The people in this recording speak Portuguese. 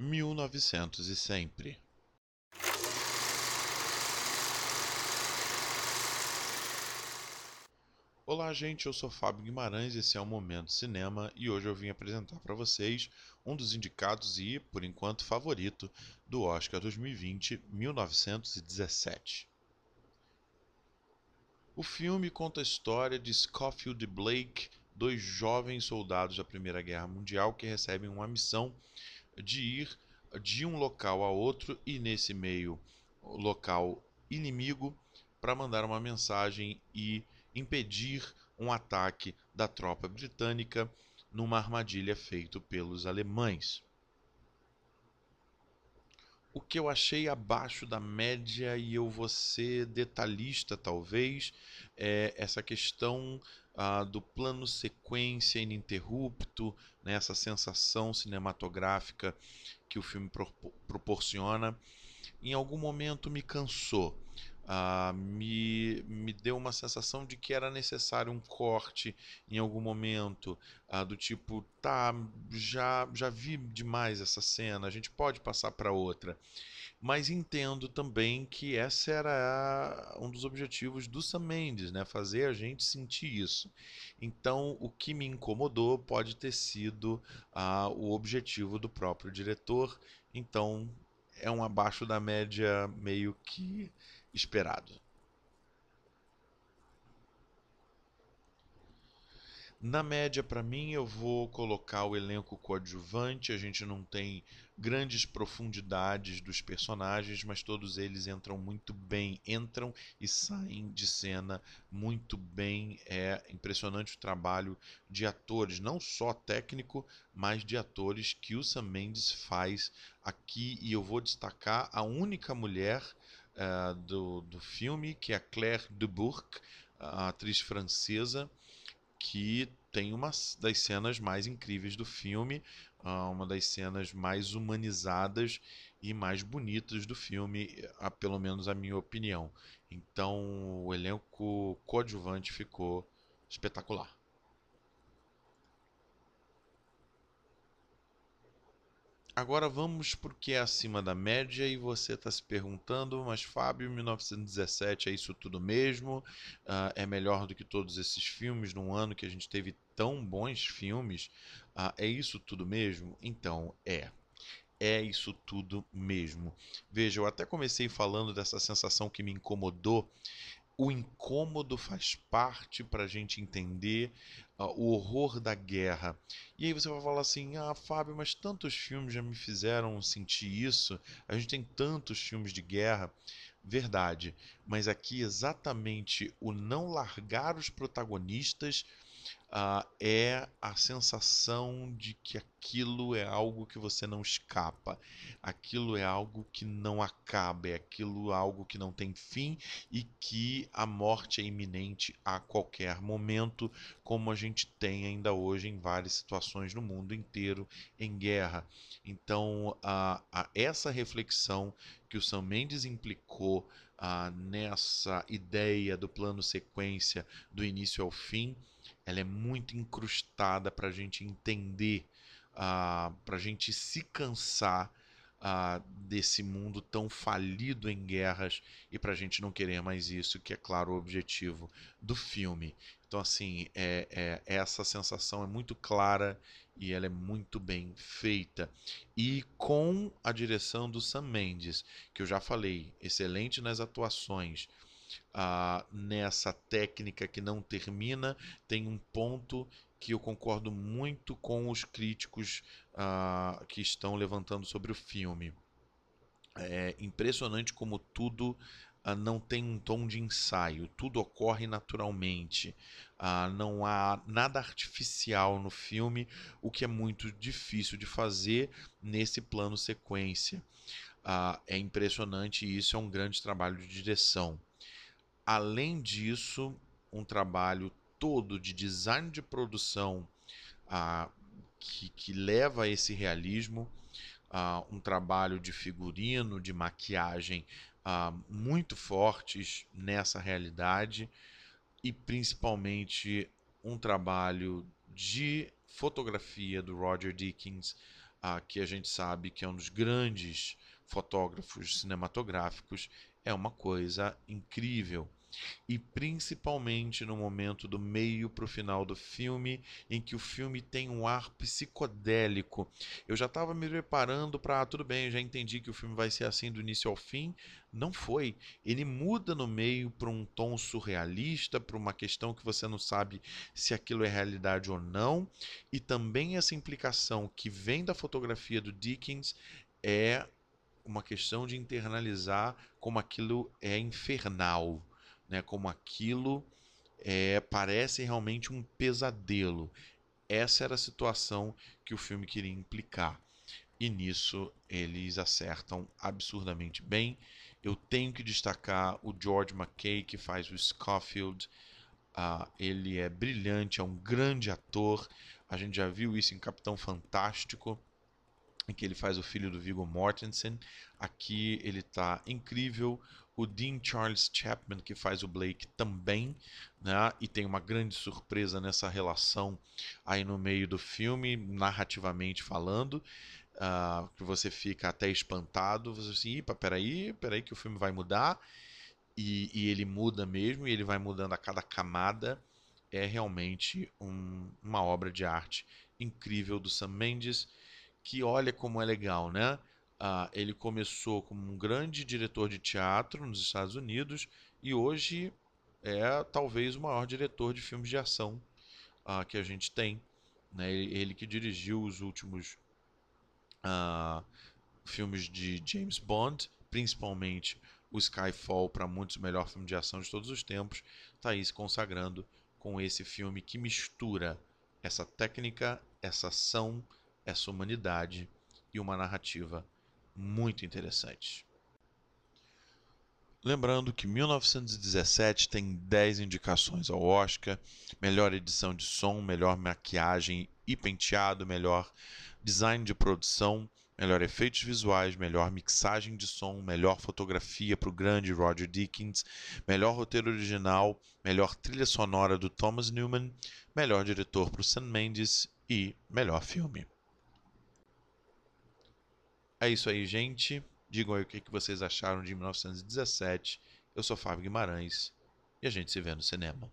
1900 e sempre. Olá, gente. Eu sou Fábio Guimarães. Esse é o Momento Cinema e hoje eu vim apresentar para vocês um dos indicados e, por enquanto, favorito do Oscar 2020, 1917. O filme conta a história de Scofield e Blake, dois jovens soldados da Primeira Guerra Mundial que recebem uma missão de ir de um local a outro e, nesse meio local inimigo, para mandar uma mensagem e impedir um ataque da tropa britânica numa armadilha feita pelos alemães. O que eu achei abaixo da média, e eu vou ser detalhista talvez, é essa questão ah, do plano sequência ininterrupto, né, essa sensação cinematográfica que o filme pro proporciona. Em algum momento me cansou ah, me, me deu uma sensação de que era necessário um corte em algum momento, ah, do tipo, tá, já, já vi demais essa cena, a gente pode passar para outra. Mas entendo também que essa era um dos objetivos do Sam Mendes, né? fazer a gente sentir isso. Então, o que me incomodou pode ter sido ah, o objetivo do próprio diretor. Então, é um abaixo da média meio que esperado. Na média, para mim, eu vou colocar o elenco coadjuvante. A gente não tem grandes profundidades dos personagens, mas todos eles entram muito bem, entram e saem de cena muito bem. É impressionante o trabalho de atores, não só técnico, mas de atores que o Sam Mendes faz aqui. E eu vou destacar a única mulher uh, do, do filme, que é a Claire Dubourg, a atriz francesa que tem uma das cenas mais incríveis do filme, ah, uma das cenas mais humanizadas e mais bonitas do filme, a, pelo menos a minha opinião. Então o elenco coadjuvante ficou espetacular. Agora vamos por que é acima da média e você está se perguntando, mas Fábio, 1917 é isso tudo mesmo? Uh, é melhor do que todos esses filmes num ano que a gente teve tão bons filmes? Uh, é isso tudo mesmo? Então, é é isso tudo mesmo. Veja, eu até comecei falando dessa sensação que me incomodou o incômodo faz parte para a gente entender uh, o horror da guerra. E aí você vai falar assim: ah, Fábio, mas tantos filmes já me fizeram sentir isso, a gente tem tantos filmes de guerra. Verdade, mas aqui exatamente o não largar os protagonistas uh, é a sensação de que aquilo é algo que você não escapa, aquilo é algo que não acaba, é aquilo algo que não tem fim e que a morte é iminente a qualquer momento, como a gente tem ainda hoje em várias situações no mundo inteiro em guerra. Então, uh, uh, essa reflexão que o Sam Mendes implicou uh, nessa ideia do plano sequência do início ao fim ela é muito incrustada para a gente entender, uh, para a gente se cansar desse mundo tão falido em guerras e para a gente não querer mais isso, que é claro o objetivo do filme. Então, assim, é, é, essa sensação é muito clara e ela é muito bem feita. E com a direção do Sam Mendes, que eu já falei, excelente nas atuações nessa técnica que não termina, tem um ponto que eu concordo muito com os críticos ah, que estão levantando sobre o filme. É impressionante como tudo ah, não tem um tom de ensaio, tudo ocorre naturalmente, ah, não há nada artificial no filme, o que é muito difícil de fazer nesse plano sequência. É impressionante e isso é um grande trabalho de direção. Além disso, um trabalho todo de design de produção ah, que, que, leva a esse realismo, ah, um trabalho de figurino, de maquiagem ah, muito fortes nessa realidade e principalmente um trabalho de fotografia do Roger Dickens uh, que a gente sabe que é um dos grandes fotógrafos cinematográficos, é uma coisa incrível e principalmente no momento do meio para o final do filme, em que o filme tem um ar psicodélico. Eu já estava me preparando para, ah, tudo bem, já entendi que o filme vai ser assim do início ao fim. Não foi. Ele muda no meio para um tom surrealista, para uma questão que você não sabe se aquilo é realidade ou não, e também essa implicação que vem da fotografia do Dickens é uma questão de internalizar como aquilo é infernal né, como aquilo é, parece realmente um pesadelo. Essa era a situação que o filme queria implicar. E nisso eles acertam absurdamente bem. Eu tenho que destacar o George McKay, que faz o Scofield. Uh, ele é brilhante, é um grande ator. A gente já viu isso em Capitão Fantástico, em que ele faz o filho do Viggo Mortensen. Aqui ele está incrível o Dean Charles Chapman, que faz o Blake, também, né? E tem uma grande surpresa nessa relação aí no meio do filme, narrativamente falando. Uh, que você fica até espantado, você assim, Ipa, peraí, peraí que o filme vai mudar, e, e ele muda mesmo, e ele vai mudando a cada camada, é realmente um, uma obra de arte incrível do Sam Mendes, que olha como é legal, né? Ah, ele começou como um grande diretor de teatro nos Estados Unidos e hoje é talvez o maior diretor de filmes de ação ah, que a gente tem. Né? Ele que dirigiu os últimos ah, filmes de James Bond, principalmente o Skyfall, para muitos o melhor filme de ação de todos os tempos, está aí se consagrando com esse filme que mistura essa técnica, essa ação, essa humanidade e uma narrativa muito interessantes. Lembrando que 1917 tem 10 indicações ao Oscar: melhor edição de som, melhor maquiagem e penteado, melhor design de produção, melhor efeitos visuais, melhor mixagem de som, melhor fotografia para o grande Roger Dickens, melhor roteiro original, melhor trilha sonora do Thomas Newman, melhor diretor para o Sam Mendes e melhor filme. É isso aí, gente. Digam aí o que vocês acharam de 1917. Eu sou Fábio Guimarães e a gente se vê no cinema.